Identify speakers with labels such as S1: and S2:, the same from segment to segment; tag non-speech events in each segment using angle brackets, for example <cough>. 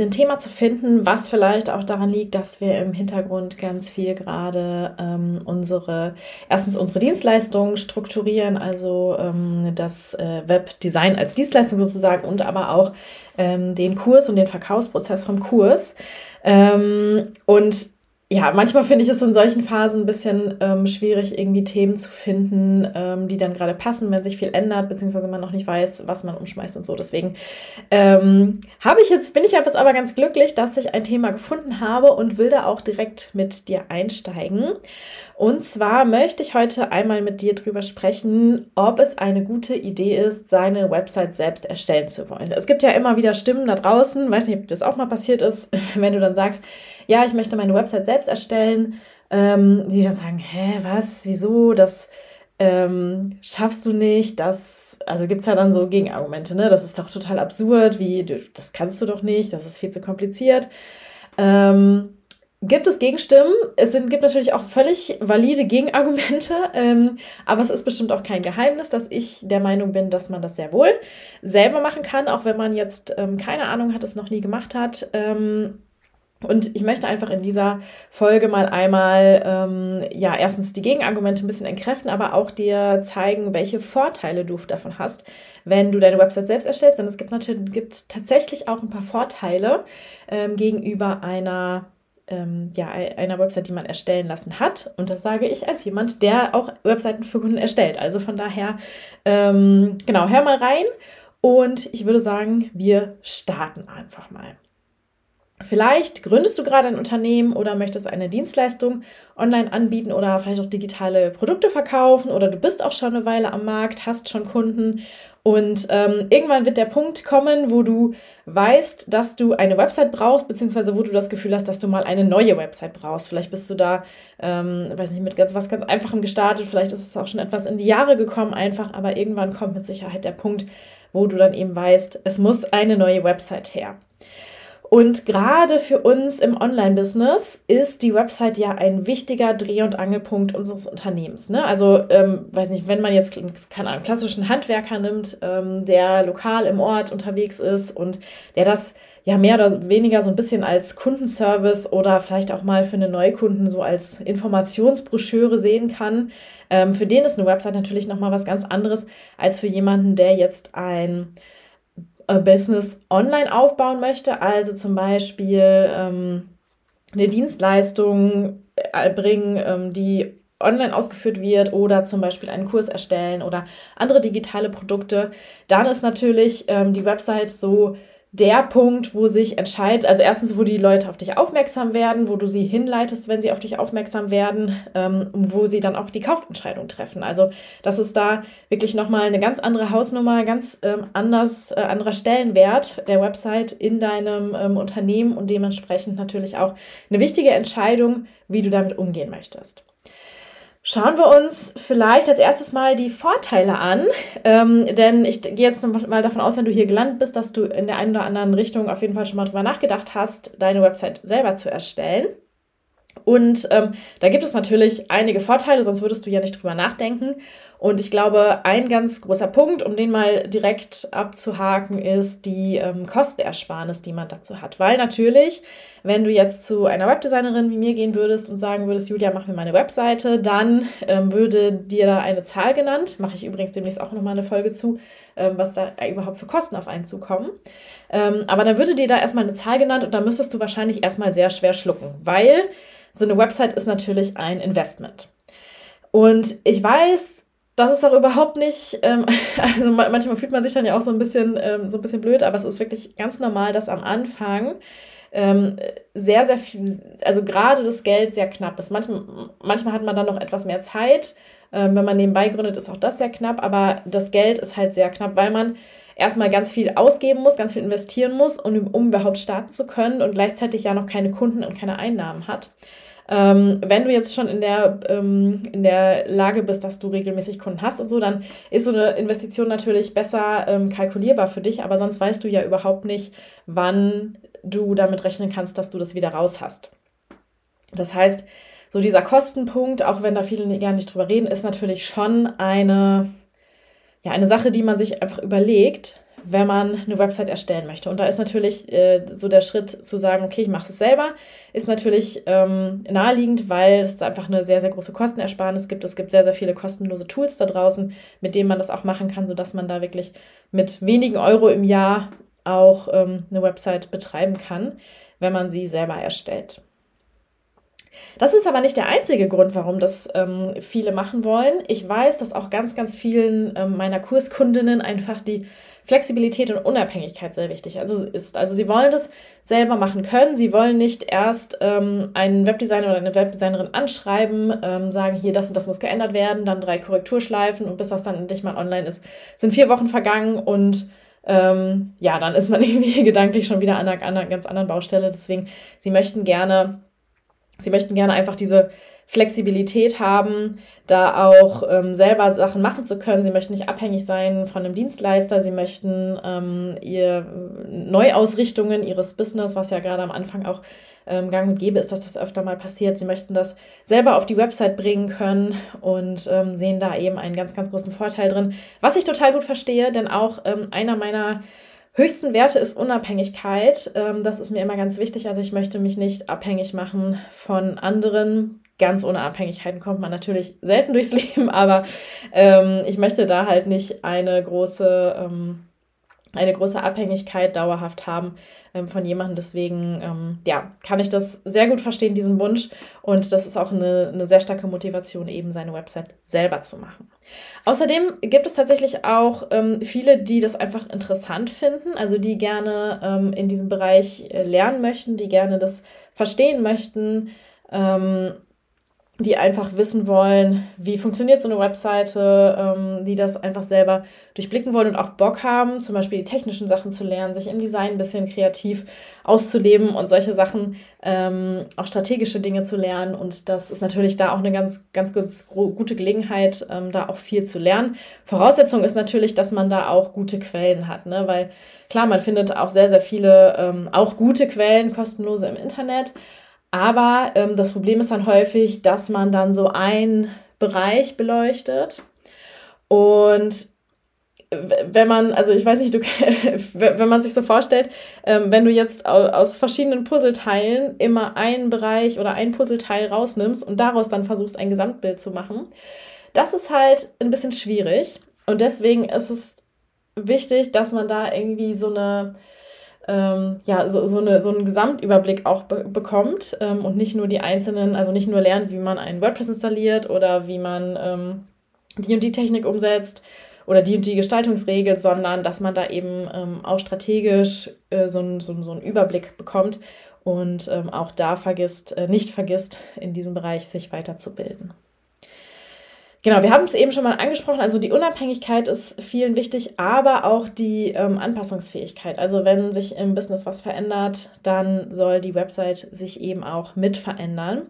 S1: Ein Thema zu finden, was vielleicht auch daran liegt, dass wir im Hintergrund ganz viel gerade ähm, unsere, erstens unsere Dienstleistungen strukturieren, also ähm, das äh, Webdesign als Dienstleistung sozusagen und aber auch ähm, den Kurs und den Verkaufsprozess vom Kurs. Ähm, und ja, manchmal finde ich es in solchen Phasen ein bisschen ähm, schwierig, irgendwie Themen zu finden, ähm, die dann gerade passen, wenn sich viel ändert, beziehungsweise man noch nicht weiß, was man umschmeißt und so. Deswegen ähm, habe ich jetzt, bin ich jetzt aber ganz glücklich, dass ich ein Thema gefunden habe und will da auch direkt mit dir einsteigen. Und zwar möchte ich heute einmal mit dir drüber sprechen, ob es eine gute Idee ist, seine Website selbst erstellen zu wollen. Es gibt ja immer wieder Stimmen da draußen, weiß nicht, ob das auch mal passiert ist, <laughs> wenn du dann sagst, ja, ich möchte meine Website selbst erstellen, ähm, die dann sagen, hä, was, wieso, das ähm, schaffst du nicht, das, also gibt es ja dann so Gegenargumente, ne? Das ist doch total absurd, wie, das kannst du doch nicht, das ist viel zu kompliziert. Ähm, gibt es Gegenstimmen. Es sind, gibt natürlich auch völlig valide Gegenargumente, <laughs> ähm, aber es ist bestimmt auch kein Geheimnis, dass ich der Meinung bin, dass man das sehr wohl selber machen kann, auch wenn man jetzt ähm, keine Ahnung hat, es noch nie gemacht hat. Ähm, und ich möchte einfach in dieser Folge mal einmal, ähm, ja, erstens die Gegenargumente ein bisschen entkräften, aber auch dir zeigen, welche Vorteile du davon hast, wenn du deine Website selbst erstellst. Denn es gibt natürlich gibt tatsächlich auch ein paar Vorteile ähm, gegenüber einer ähm, ja, einer Website, die man erstellen lassen hat. Und das sage ich als jemand, der auch Webseiten für Kunden erstellt. Also von daher, ähm, genau, hör mal rein. Und ich würde sagen, wir starten einfach mal. Vielleicht gründest du gerade ein Unternehmen oder möchtest eine Dienstleistung online anbieten oder vielleicht auch digitale Produkte verkaufen oder du bist auch schon eine Weile am Markt, hast schon Kunden und ähm, irgendwann wird der Punkt kommen, wo du weißt, dass du eine Website brauchst, beziehungsweise wo du das Gefühl hast, dass du mal eine neue Website brauchst. Vielleicht bist du da, ähm, weiß nicht, mit ganz, was ganz Einfachem gestartet, vielleicht ist es auch schon etwas in die Jahre gekommen, einfach, aber irgendwann kommt mit Sicherheit der Punkt, wo du dann eben weißt, es muss eine neue Website her. Und gerade für uns im Online-Business ist die Website ja ein wichtiger Dreh- und Angelpunkt unseres Unternehmens. Ne? Also, ähm, weiß nicht, wenn man jetzt, keine Ahnung, klassischen Handwerker nimmt, ähm, der lokal im Ort unterwegs ist und der das ja mehr oder weniger so ein bisschen als Kundenservice oder vielleicht auch mal für einen Neukunden so als Informationsbroschüre sehen kann. Ähm, für den ist eine Website natürlich nochmal was ganz anderes als für jemanden, der jetzt ein Business online aufbauen möchte, also zum Beispiel ähm, eine Dienstleistung erbringen, ähm, die online ausgeführt wird oder zum Beispiel einen Kurs erstellen oder andere digitale Produkte, dann ist natürlich ähm, die Website so der Punkt, wo sich entscheidet, also erstens, wo die Leute auf dich aufmerksam werden, wo du sie hinleitest, wenn sie auf dich aufmerksam werden, ähm, wo sie dann auch die Kaufentscheidung treffen. Also das ist da wirklich nochmal eine ganz andere Hausnummer, ganz ähm, anders, äh, anderer Stellenwert der Website in deinem ähm, Unternehmen und dementsprechend natürlich auch eine wichtige Entscheidung, wie du damit umgehen möchtest. Schauen wir uns vielleicht als erstes mal die Vorteile an, ähm, denn ich gehe jetzt mal davon aus, wenn du hier gelandet bist, dass du in der einen oder anderen Richtung auf jeden Fall schon mal drüber nachgedacht hast, deine Website selber zu erstellen. Und ähm, da gibt es natürlich einige Vorteile, sonst würdest du ja nicht drüber nachdenken. Und ich glaube, ein ganz großer Punkt, um den mal direkt abzuhaken, ist die ähm, Kostenersparnis, die man dazu hat. Weil natürlich, wenn du jetzt zu einer Webdesignerin wie mir gehen würdest und sagen würdest, Julia, mach mir meine Webseite, dann ähm, würde dir da eine Zahl genannt. Mache ich übrigens demnächst auch nochmal eine Folge zu, ähm, was da überhaupt für Kosten auf einen zukommen. Ähm, aber dann würde dir da erstmal eine Zahl genannt und dann müsstest du wahrscheinlich erstmal sehr schwer schlucken, weil so eine Website ist natürlich ein Investment. Und ich weiß, das ist auch überhaupt nicht, ähm, <laughs> also manchmal fühlt man sich dann ja auch so ein bisschen, ähm, so ein bisschen blöd, aber es ist wirklich ganz normal, dass am Anfang ähm, sehr, sehr viel, also gerade das Geld sehr knapp ist. Manchmal, manchmal hat man dann noch etwas mehr Zeit. Ähm, wenn man nebenbei gründet, ist auch das sehr knapp, aber das Geld ist halt sehr knapp, weil man erstmal ganz viel ausgeben muss, ganz viel investieren muss, um, um überhaupt starten zu können und gleichzeitig ja noch keine Kunden und keine Einnahmen hat. Ähm, wenn du jetzt schon in der, ähm, in der Lage bist, dass du regelmäßig Kunden hast und so, dann ist so eine Investition natürlich besser ähm, kalkulierbar für dich, aber sonst weißt du ja überhaupt nicht, wann du damit rechnen kannst, dass du das wieder raus hast. Das heißt, so dieser Kostenpunkt, auch wenn da viele gar nicht drüber reden, ist natürlich schon eine, ja, eine Sache, die man sich einfach überlegt, wenn man eine Website erstellen möchte. Und da ist natürlich äh, so der Schritt zu sagen, okay, ich mache es selber, ist natürlich ähm, naheliegend, weil es da einfach eine sehr, sehr große Kostenersparnis gibt. Es gibt sehr, sehr viele kostenlose Tools da draußen, mit denen man das auch machen kann, sodass man da wirklich mit wenigen Euro im Jahr auch ähm, eine Website betreiben kann, wenn man sie selber erstellt. Das ist aber nicht der einzige Grund, warum das ähm, viele machen wollen. Ich weiß, dass auch ganz, ganz vielen ähm, meiner Kurskundinnen einfach die Flexibilität und Unabhängigkeit sehr wichtig also ist. Also sie wollen das selber machen können. Sie wollen nicht erst ähm, einen Webdesigner oder eine Webdesignerin anschreiben, ähm, sagen, hier, das und das muss geändert werden, dann drei Korrekturschleifen und bis das dann endlich mal online ist, sind vier Wochen vergangen und ähm, ja, dann ist man <laughs> irgendwie gedanklich schon wieder an einer, an einer ganz anderen Baustelle. Deswegen, sie möchten gerne Sie möchten gerne einfach diese Flexibilität haben, da auch ähm, selber Sachen machen zu können. Sie möchten nicht abhängig sein von einem Dienstleister. Sie möchten ähm, ihr Neuausrichtungen ihres Business, was ja gerade am Anfang auch ähm, gang und gäbe ist, dass das öfter mal passiert. Sie möchten das selber auf die Website bringen können und ähm, sehen da eben einen ganz, ganz großen Vorteil drin. Was ich total gut verstehe, denn auch ähm, einer meiner höchsten Werte ist Unabhängigkeit. Ähm, das ist mir immer ganz wichtig. Also ich möchte mich nicht abhängig machen von anderen. Ganz ohne Abhängigkeiten kommt man natürlich selten durchs <laughs> Leben, aber ähm, ich möchte da halt nicht eine große ähm, eine große Abhängigkeit dauerhaft haben ähm, von jemandem. Deswegen ähm, ja, kann ich das sehr gut verstehen, diesen Wunsch. Und das ist auch eine, eine sehr starke Motivation, eben seine Website selber zu machen. Außerdem gibt es tatsächlich auch ähm, viele, die das einfach interessant finden, also die gerne ähm, in diesem Bereich äh, lernen möchten, die gerne das verstehen möchten die einfach wissen wollen, wie funktioniert so eine Webseite, ähm, die das einfach selber durchblicken wollen und auch Bock haben, zum Beispiel die technischen Sachen zu lernen, sich im Design ein bisschen kreativ auszuleben und solche Sachen, ähm, auch strategische Dinge zu lernen. Und das ist natürlich da auch eine ganz, ganz, ganz gute Gelegenheit, ähm, da auch viel zu lernen. Voraussetzung ist natürlich, dass man da auch gute Quellen hat, ne? weil klar, man findet auch sehr, sehr viele, ähm, auch gute Quellen, kostenlose im Internet. Aber ähm, das Problem ist dann häufig, dass man dann so einen Bereich beleuchtet und wenn man, also ich weiß nicht, du, <laughs> wenn man sich so vorstellt, ähm, wenn du jetzt aus verschiedenen Puzzleteilen immer einen Bereich oder ein Puzzleteil rausnimmst und daraus dann versuchst, ein Gesamtbild zu machen, das ist halt ein bisschen schwierig. Und deswegen ist es wichtig, dass man da irgendwie so eine, ähm, ja, so, so, eine, so einen Gesamtüberblick auch be bekommt ähm, und nicht nur die einzelnen, also nicht nur lernt, wie man ein WordPress installiert oder wie man ähm, die und die Technik umsetzt oder die und die Gestaltungsregel, sondern dass man da eben ähm, auch strategisch äh, so, so, so einen Überblick bekommt und ähm, auch da vergisst, äh, nicht vergisst, in diesem Bereich sich weiterzubilden. Genau, wir haben es eben schon mal angesprochen. Also die Unabhängigkeit ist vielen wichtig, aber auch die ähm, Anpassungsfähigkeit. Also wenn sich im Business was verändert, dann soll die Website sich eben auch mit verändern.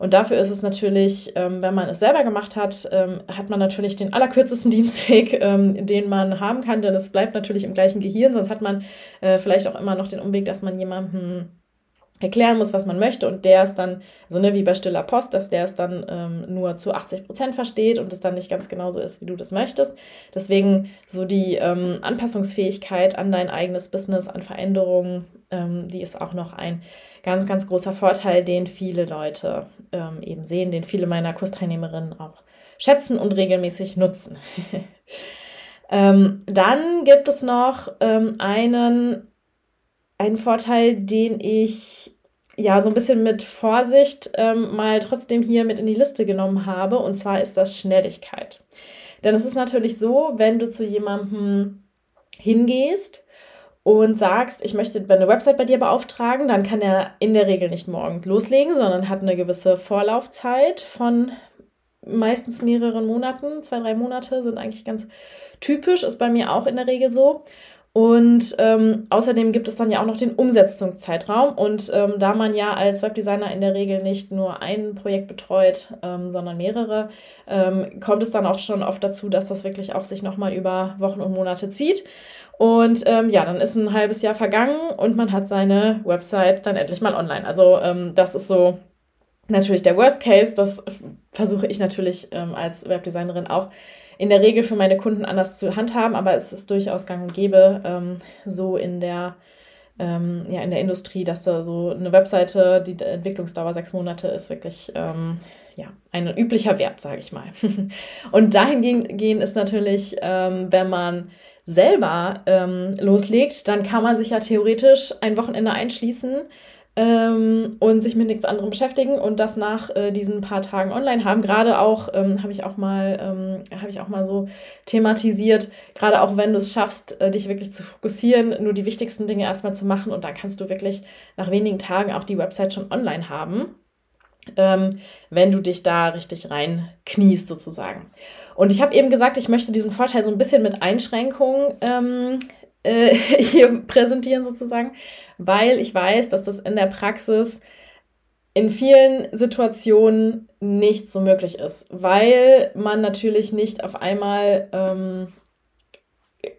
S1: Und dafür ist es natürlich, ähm, wenn man es selber gemacht hat, ähm, hat man natürlich den allerkürzesten <laughs> Dienstweg, ähm, den man haben kann, denn es bleibt natürlich im gleichen Gehirn, sonst hat man äh, vielleicht auch immer noch den Umweg, dass man jemanden erklären muss, was man möchte und der ist dann, so also, ne, wie bei stiller Post, dass der es dann ähm, nur zu 80 Prozent versteht und es dann nicht ganz genauso ist, wie du das möchtest. Deswegen so die ähm, Anpassungsfähigkeit an dein eigenes Business, an Veränderungen, ähm, die ist auch noch ein ganz, ganz großer Vorteil, den viele Leute ähm, eben sehen, den viele meiner Kursteilnehmerinnen auch schätzen und regelmäßig nutzen. <laughs> Ähm, dann gibt es noch ähm, einen ein Vorteil, den ich ja so ein bisschen mit Vorsicht ähm, mal trotzdem hier mit in die Liste genommen habe. Und zwar ist das Schnelligkeit. Denn es ist natürlich so, wenn du zu jemandem hingehst und sagst, ich möchte eine Website bei dir beauftragen, dann kann er in der Regel nicht morgen loslegen, sondern hat eine gewisse Vorlaufzeit von meistens mehreren Monaten. Zwei, drei Monate sind eigentlich ganz typisch, ist bei mir auch in der Regel so. Und ähm, außerdem gibt es dann ja auch noch den Umsetzungszeitraum. Und ähm, da man ja als Webdesigner in der Regel nicht nur ein Projekt betreut, ähm, sondern mehrere, ähm, kommt es dann auch schon oft dazu, dass das wirklich auch sich nochmal über Wochen und Monate zieht. Und ähm, ja, dann ist ein halbes Jahr vergangen und man hat seine Website dann endlich mal online. Also ähm, das ist so natürlich der Worst Case. Das versuche ich natürlich als Webdesignerin auch in der Regel für meine Kunden anders zu handhaben, aber es ist durchaus gang und gäbe ähm, so in der, ähm, ja, in der Industrie, dass da so eine Webseite, die Entwicklungsdauer sechs Monate ist, wirklich ähm, ja, ein üblicher Wert, sage ich mal. <laughs> und dahingehend ist natürlich, ähm, wenn man selber ähm, loslegt, dann kann man sich ja theoretisch ein Wochenende einschließen ähm, und sich mit nichts anderem beschäftigen und das nach äh, diesen paar Tagen online haben. Gerade auch, ähm, habe ich auch mal, ähm, habe ich auch mal so thematisiert, gerade auch wenn du es schaffst, äh, dich wirklich zu fokussieren, nur die wichtigsten Dinge erstmal zu machen und dann kannst du wirklich nach wenigen Tagen auch die Website schon online haben. Ähm, wenn du dich da richtig rein kniest sozusagen. Und ich habe eben gesagt, ich möchte diesen Vorteil so ein bisschen mit Einschränkungen ähm, äh, <laughs> hier präsentieren sozusagen, weil ich weiß, dass das in der Praxis in vielen Situationen nicht so möglich ist, weil man natürlich nicht auf einmal ähm,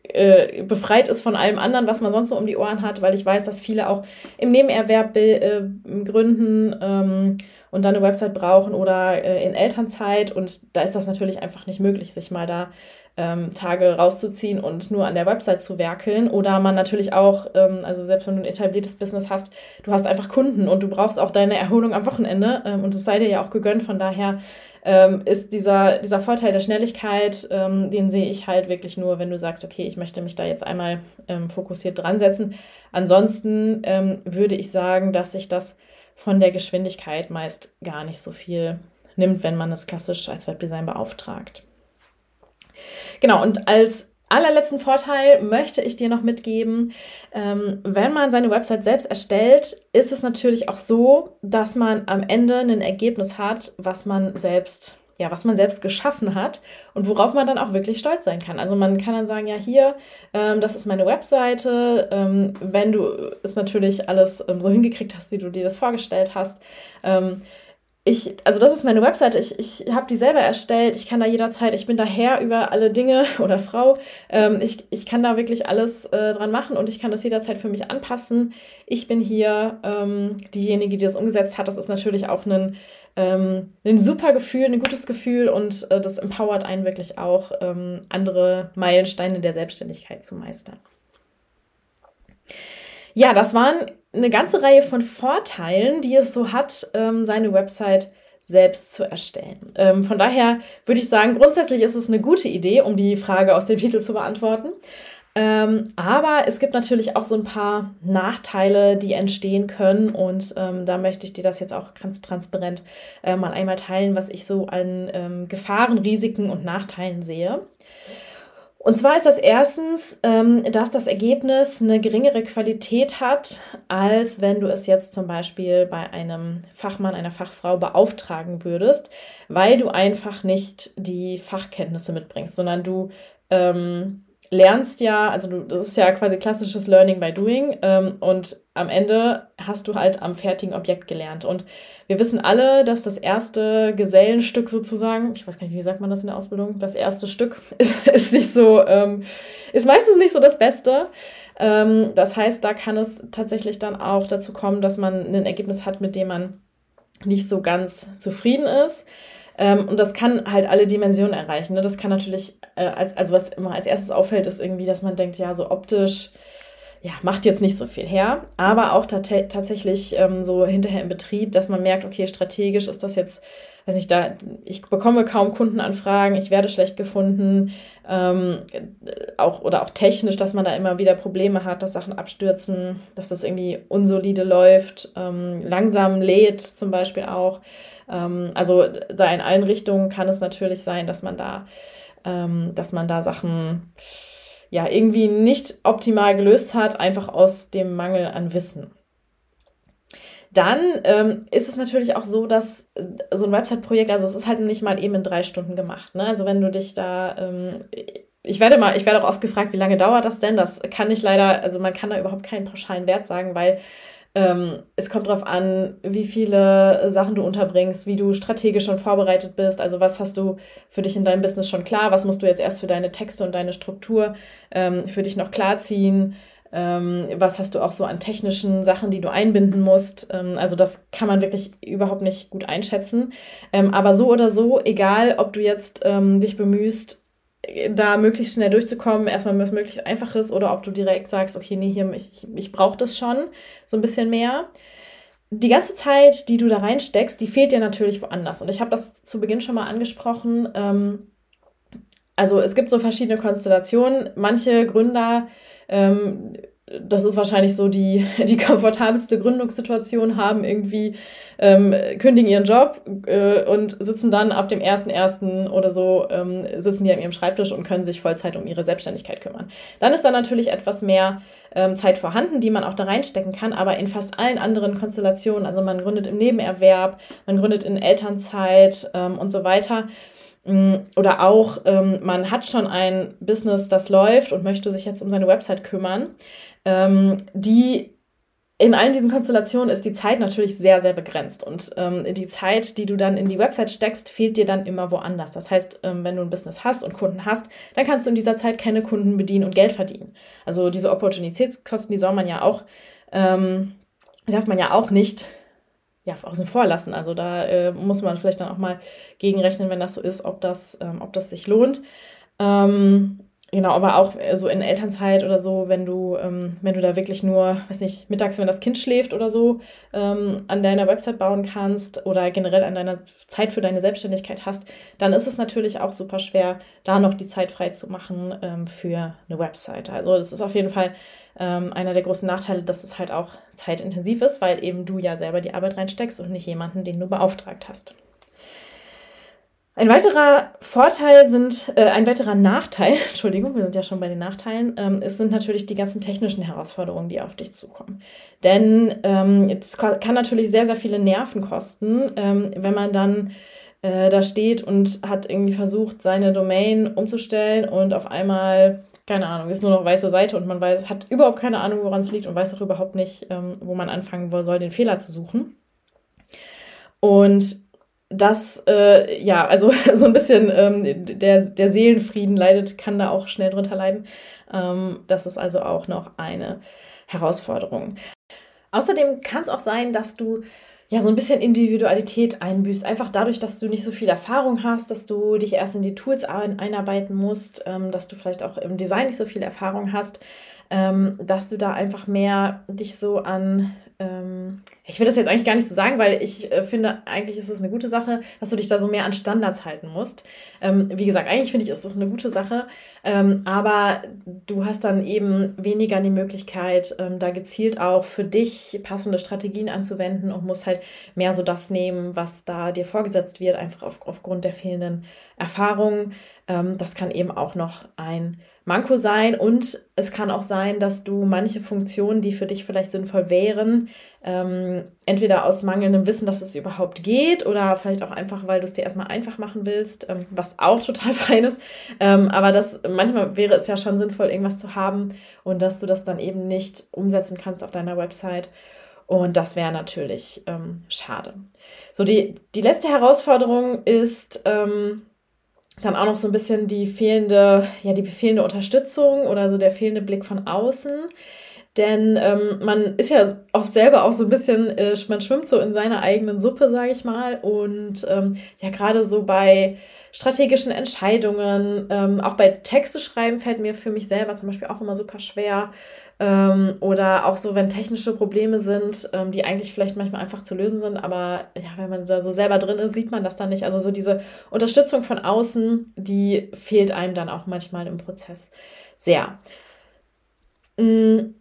S1: äh, befreit ist von allem anderen, was man sonst so um die Ohren hat, weil ich weiß, dass viele auch im Nebenerwerb äh, gründen ähm, und dann eine Website brauchen oder äh, in Elternzeit und da ist das natürlich einfach nicht möglich, sich mal da ähm, Tage rauszuziehen und nur an der Website zu werkeln. Oder man natürlich auch, ähm, also selbst wenn du ein etabliertes Business hast, du hast einfach Kunden und du brauchst auch deine Erholung am Wochenende ähm, und es sei dir ja auch gegönnt. Von daher ähm, ist dieser, dieser Vorteil der Schnelligkeit, ähm, den sehe ich halt wirklich nur, wenn du sagst, okay, ich möchte mich da jetzt einmal ähm, fokussiert dran setzen. Ansonsten würde ich sagen, dass sich das von der Geschwindigkeit meist gar nicht so viel nimmt, wenn man es klassisch als Webdesign beauftragt. Genau, und als allerletzten Vorteil möchte ich dir noch mitgeben, ähm, wenn man seine Website selbst erstellt, ist es natürlich auch so, dass man am Ende ein Ergebnis hat, was man selbst ja, was man selbst geschaffen hat und worauf man dann auch wirklich stolz sein kann. Also man kann dann sagen, ja, hier, ähm, das ist meine Webseite. Ähm, wenn du es natürlich alles ähm, so hingekriegt hast, wie du dir das vorgestellt hast, ähm, ich, also das ist meine Webseite, ich, ich habe die selber erstellt, ich kann da jederzeit, ich bin da Herr über alle Dinge <laughs> oder Frau, ähm, ich, ich kann da wirklich alles äh, dran machen und ich kann das jederzeit für mich anpassen. Ich bin hier ähm, diejenige, die das umgesetzt hat. Das ist natürlich auch ein, ähm, ein super Gefühl, ein gutes Gefühl und äh, das empowert einen wirklich auch, ähm, andere Meilensteine der Selbstständigkeit zu meistern. Ja, das waren eine ganze Reihe von Vorteilen, die es so hat, ähm, seine Website selbst zu erstellen. Ähm, von daher würde ich sagen, grundsätzlich ist es eine gute Idee, um die Frage aus dem Titel zu beantworten. Ähm, aber es gibt natürlich auch so ein paar Nachteile, die entstehen können. Und ähm, da möchte ich dir das jetzt auch ganz transparent äh, mal einmal teilen, was ich so an ähm, Gefahren, Risiken und Nachteilen sehe. Und zwar ist das erstens, ähm, dass das Ergebnis eine geringere Qualität hat, als wenn du es jetzt zum Beispiel bei einem Fachmann, einer Fachfrau beauftragen würdest, weil du einfach nicht die Fachkenntnisse mitbringst, sondern du ähm, lernst ja, also du, das ist ja quasi klassisches Learning by Doing ähm, und am Ende hast du halt am fertigen Objekt gelernt. Und wir wissen alle, dass das erste Gesellenstück sozusagen, ich weiß gar nicht, wie sagt man das in der Ausbildung, das erste Stück <laughs> ist, ist nicht so, ähm, ist meistens nicht so das Beste. Ähm, das heißt, da kann es tatsächlich dann auch dazu kommen, dass man ein Ergebnis hat, mit dem man nicht so ganz zufrieden ist. Ähm, und das kann halt alle Dimensionen erreichen. Ne? Das kann natürlich, äh, als, also was immer als erstes auffällt, ist irgendwie, dass man denkt, ja, so optisch, ja, macht jetzt nicht so viel her, aber auch tatsächlich ähm, so hinterher im Betrieb, dass man merkt, okay, strategisch ist das jetzt, weiß nicht, da, ich bekomme kaum Kundenanfragen, ich werde schlecht gefunden, ähm, auch oder auch technisch, dass man da immer wieder Probleme hat, dass Sachen abstürzen, dass das irgendwie unsolide läuft, ähm, langsam lädt zum Beispiel auch. Ähm, also da in allen Richtungen kann es natürlich sein, dass man da, ähm, dass man da Sachen ja irgendwie nicht optimal gelöst hat, einfach aus dem Mangel an Wissen. Dann ähm, ist es natürlich auch so, dass äh, so ein Website-Projekt, also es ist halt nicht mal eben in drei Stunden gemacht. Ne? Also wenn du dich da, ähm, ich werde mal, ich werde auch oft gefragt, wie lange dauert das denn? Das kann ich leider, also man kann da überhaupt keinen pauschalen Wert sagen, weil ähm, es kommt darauf an, wie viele Sachen du unterbringst, wie du strategisch schon vorbereitet bist. Also was hast du für dich in deinem Business schon klar? Was musst du jetzt erst für deine Texte und deine Struktur ähm, für dich noch klarziehen? Ähm, was hast du auch so an technischen Sachen, die du einbinden musst? Ähm, also das kann man wirklich überhaupt nicht gut einschätzen. Ähm, aber so oder so, egal ob du jetzt ähm, dich bemühst, da möglichst schnell durchzukommen, erstmal was möglichst einfaches oder ob du direkt sagst, okay, nee, hier, ich, ich brauche das schon so ein bisschen mehr. Die ganze Zeit, die du da reinsteckst, die fehlt dir natürlich woanders. Und ich habe das zu Beginn schon mal angesprochen. Ähm, also es gibt so verschiedene Konstellationen. Manche Gründer ähm, das ist wahrscheinlich so die, <laughs> die komfortabelste Gründungssituation, haben irgendwie, ähm, kündigen ihren Job äh, und sitzen dann ab dem 1.1. oder so, ähm, sitzen die an ihrem Schreibtisch und können sich Vollzeit um ihre Selbstständigkeit kümmern. Dann ist da natürlich etwas mehr ähm, Zeit vorhanden, die man auch da reinstecken kann, aber in fast allen anderen Konstellationen, also man gründet im Nebenerwerb, man gründet in Elternzeit ähm, und so weiter, oder auch, ähm, man hat schon ein Business, das läuft und möchte sich jetzt um seine Website kümmern ähm, die in allen diesen Konstellationen ist die Zeit natürlich sehr, sehr begrenzt. Und ähm, die Zeit, die du dann in die Website steckst, fehlt dir dann immer woanders. Das heißt, ähm, wenn du ein Business hast und Kunden hast, dann kannst du in dieser Zeit keine Kunden bedienen und Geld verdienen. Also diese Opportunitätskosten, die soll man ja auch, ähm, darf man ja auch nicht ja, außen vor lassen. Also da äh, muss man vielleicht dann auch mal gegenrechnen, wenn das so ist, ob das, ähm, ob das sich lohnt. Ähm, Genau, aber auch äh, so in Elternzeit oder so, wenn du, ähm, wenn du da wirklich nur, weiß nicht, mittags, wenn das Kind schläft oder so, ähm, an deiner Website bauen kannst oder generell an deiner Zeit für deine Selbstständigkeit hast, dann ist es natürlich auch super schwer, da noch die Zeit frei zu machen ähm, für eine Website. Also das ist auf jeden Fall ähm, einer der großen Nachteile, dass es halt auch zeitintensiv ist, weil eben du ja selber die Arbeit reinsteckst und nicht jemanden, den du beauftragt hast. Ein weiterer Vorteil sind, äh, ein weiterer Nachteil, <laughs> Entschuldigung, wir sind ja schon bei den Nachteilen, ähm, es sind natürlich die ganzen technischen Herausforderungen, die auf dich zukommen. Denn ähm, es kann natürlich sehr, sehr viele Nerven kosten, ähm, wenn man dann äh, da steht und hat irgendwie versucht, seine Domain umzustellen und auf einmal, keine Ahnung, ist nur noch weiße Seite und man weiß, hat überhaupt keine Ahnung, woran es liegt und weiß auch überhaupt nicht, ähm, wo man anfangen soll, den Fehler zu suchen. Und das, äh, ja, also <laughs> so ein bisschen ähm, der, der Seelenfrieden leidet, kann da auch schnell drunter leiden. Ähm, das ist also auch noch eine Herausforderung. Außerdem kann es auch sein, dass du ja so ein bisschen Individualität einbüßt. Einfach dadurch, dass du nicht so viel Erfahrung hast, dass du dich erst in die Tools einarbeiten musst, ähm, dass du vielleicht auch im Design nicht so viel Erfahrung hast, ähm, dass du da einfach mehr dich so an ich will das jetzt eigentlich gar nicht so sagen, weil ich äh, finde, eigentlich ist es eine gute Sache, dass du dich da so mehr an Standards halten musst. Ähm, wie gesagt, eigentlich finde ich, ist das eine gute Sache, ähm, aber du hast dann eben weniger die Möglichkeit, ähm, da gezielt auch für dich passende Strategien anzuwenden und musst halt mehr so das nehmen, was da dir vorgesetzt wird, einfach auf, aufgrund der fehlenden Erfahrung. Ähm, das kann eben auch noch ein Manko sein und es kann auch sein, dass du manche Funktionen, die für dich vielleicht sinnvoll wären, ähm, entweder aus mangelndem Wissen, dass es überhaupt geht oder vielleicht auch einfach, weil du es dir erstmal einfach machen willst, ähm, was auch total <laughs> fein ist. Ähm, aber das, manchmal wäre es ja schon sinnvoll, irgendwas zu haben und dass du das dann eben nicht umsetzen kannst auf deiner Website. Und das wäre natürlich ähm, schade. So, die, die letzte Herausforderung ist, ähm, dann auch noch so ein bisschen die fehlende, ja, die fehlende Unterstützung oder so der fehlende Blick von außen. Denn ähm, man ist ja oft selber auch so ein bisschen, äh, man schwimmt so in seiner eigenen Suppe, sage ich mal. Und ähm, ja, gerade so bei strategischen Entscheidungen, ähm, auch bei Texte schreiben fällt mir für mich selber zum Beispiel auch immer super schwer. Ähm, oder auch so, wenn technische Probleme sind, ähm, die eigentlich vielleicht manchmal einfach zu lösen sind, aber ja, wenn man da so selber drin ist, sieht man das dann nicht. Also so diese Unterstützung von außen, die fehlt einem dann auch manchmal im Prozess sehr. Mhm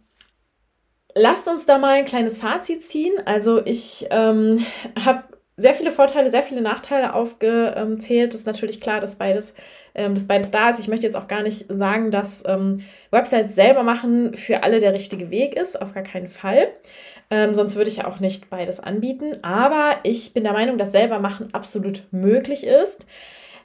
S1: lasst uns da mal ein kleines Fazit ziehen. Also ich ähm, <laughs> habe sehr viele Vorteile, sehr viele Nachteile aufgezählt. Es ist natürlich klar, dass beides, ähm, dass beides da ist. Ich möchte jetzt auch gar nicht sagen, dass ähm, Websites selber machen für alle der richtige Weg ist. Auf gar keinen Fall. Ähm, sonst würde ich ja auch nicht beides anbieten. Aber ich bin der Meinung, dass selber machen absolut möglich ist.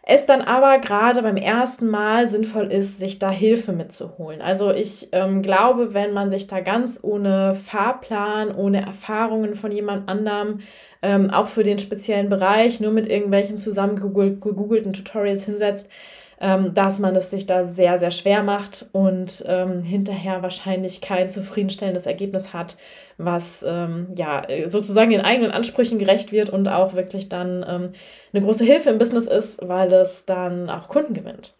S1: Es dann aber gerade beim ersten Mal sinnvoll ist, sich da Hilfe mitzuholen. Also ich ähm, glaube, wenn man sich da ganz ohne Fahrplan, ohne Erfahrungen von jemand anderem, ähm, auch für den speziellen Bereich, nur mit irgendwelchen zusammengegoogelten Tutorials hinsetzt, ähm, dass man es sich da sehr, sehr schwer macht und ähm, hinterher wahrscheinlich kein zufriedenstellendes Ergebnis hat, was ähm, ja sozusagen den eigenen Ansprüchen gerecht wird und auch wirklich dann ähm, eine große Hilfe im Business ist, weil es dann auch Kunden gewinnt.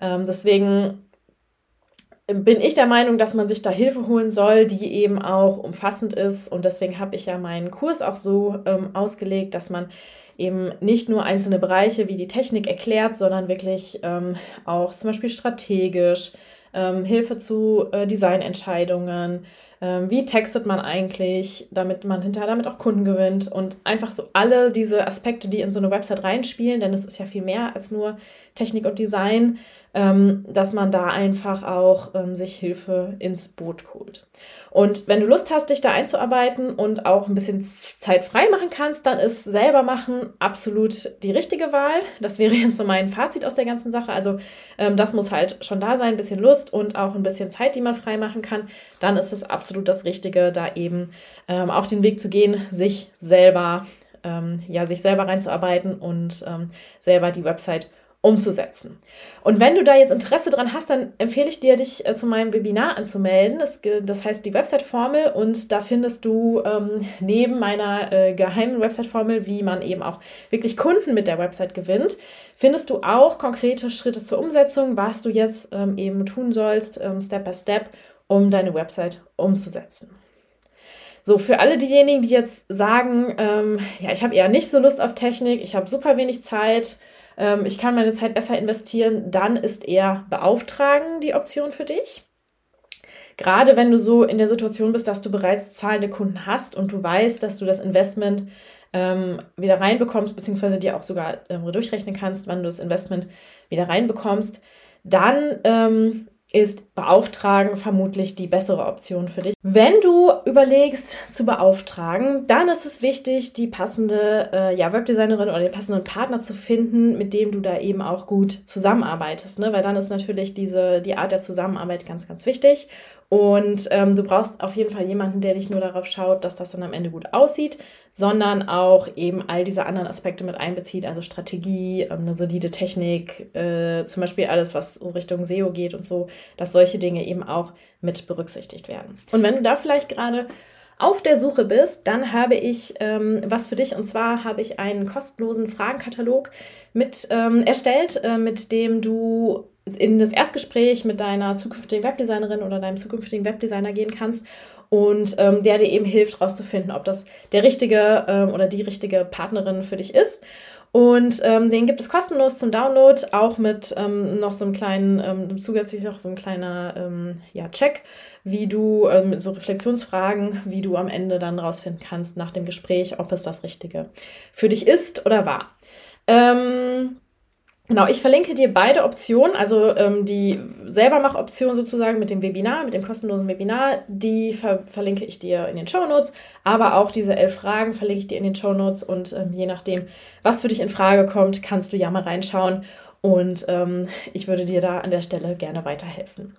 S1: Ähm, deswegen bin ich der Meinung, dass man sich da Hilfe holen soll, die eben auch umfassend ist. Und deswegen habe ich ja meinen Kurs auch so ähm, ausgelegt, dass man eben nicht nur einzelne Bereiche wie die Technik erklärt, sondern wirklich ähm, auch zum Beispiel strategisch, ähm, Hilfe zu äh, Designentscheidungen, wie textet man eigentlich, damit man hinterher damit auch Kunden gewinnt und einfach so alle diese Aspekte, die in so eine Website reinspielen, denn es ist ja viel mehr als nur Technik und Design, ähm, dass man da einfach auch ähm, sich Hilfe ins Boot holt. Und wenn du Lust hast, dich da einzuarbeiten und auch ein bisschen Zeit frei machen kannst, dann ist selber machen absolut die richtige Wahl. Das wäre jetzt so mein Fazit aus der ganzen Sache. Also ähm, das muss halt schon da sein, ein bisschen Lust und auch ein bisschen Zeit, die man frei machen kann. Dann ist es absolut das Richtige, da eben ähm, auch den Weg zu gehen, sich selber, ähm, ja, sich selber reinzuarbeiten und ähm, selber die Website umzusetzen. Und wenn du da jetzt Interesse dran hast, dann empfehle ich dir, dich äh, zu meinem Webinar anzumelden. Das, das heißt die Website-Formel und da findest du ähm, neben meiner äh, geheimen Website-Formel, wie man eben auch wirklich Kunden mit der Website gewinnt, findest du auch konkrete Schritte zur Umsetzung, was du jetzt ähm, eben tun sollst, ähm, Step by Step, um deine Website umzusetzen. So, für alle diejenigen, die jetzt sagen, ähm, ja, ich habe eher nicht so Lust auf Technik, ich habe super wenig Zeit, ähm, ich kann meine Zeit besser investieren, dann ist eher Beauftragen die Option für dich. Gerade wenn du so in der Situation bist, dass du bereits zahlende Kunden hast und du weißt, dass du das Investment ähm, wieder reinbekommst, beziehungsweise dir auch sogar ähm, durchrechnen kannst, wann du das Investment wieder reinbekommst, dann ähm, ist Beauftragen vermutlich die bessere Option für dich. Wenn du überlegst zu beauftragen, dann ist es wichtig, die passende äh, ja, Webdesignerin oder den passenden Partner zu finden, mit dem du da eben auch gut zusammenarbeitest. Ne? Weil dann ist natürlich diese, die Art der Zusammenarbeit ganz, ganz wichtig. Und ähm, du brauchst auf jeden Fall jemanden, der nicht nur darauf schaut, dass das dann am Ende gut aussieht, sondern auch eben all diese anderen Aspekte mit einbezieht, also Strategie, ähm, eine solide Technik, äh, zum Beispiel alles, was Richtung SEO geht und so, dass solche Dinge eben auch mit berücksichtigt werden. Und wenn du da vielleicht gerade auf der Suche bist, dann habe ich ähm, was für dich. Und zwar habe ich einen kostenlosen Fragenkatalog mit ähm, erstellt, äh, mit dem du in das Erstgespräch mit deiner zukünftigen Webdesignerin oder deinem zukünftigen Webdesigner gehen kannst und ähm, der dir eben hilft, herauszufinden, ob das der richtige ähm, oder die richtige Partnerin für dich ist. Und ähm, den gibt es kostenlos zum Download, auch mit ähm, noch so einem kleinen, ähm, zusätzlich noch so ein kleiner ähm, ja, Check, wie du, ähm, so Reflexionsfragen, wie du am Ende dann rausfinden kannst nach dem Gespräch, ob es das Richtige für dich ist oder war. Ähm, Genau, ich verlinke dir beide Optionen, also ähm, die Selbermach-Option sozusagen mit dem Webinar, mit dem kostenlosen Webinar, die ver verlinke ich dir in den Show Notes, aber auch diese elf Fragen verlinke ich dir in den Show Notes und ähm, je nachdem, was für dich in Frage kommt, kannst du ja mal reinschauen und ähm, ich würde dir da an der Stelle gerne weiterhelfen.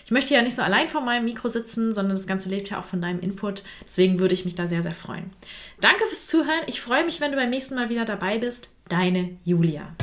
S1: Ich möchte ja nicht so allein vor meinem Mikro sitzen, sondern das Ganze lebt ja auch von deinem Input. Deswegen würde ich mich da sehr, sehr freuen. Danke fürs Zuhören. Ich freue mich, wenn du beim nächsten Mal wieder dabei bist. Deine Julia.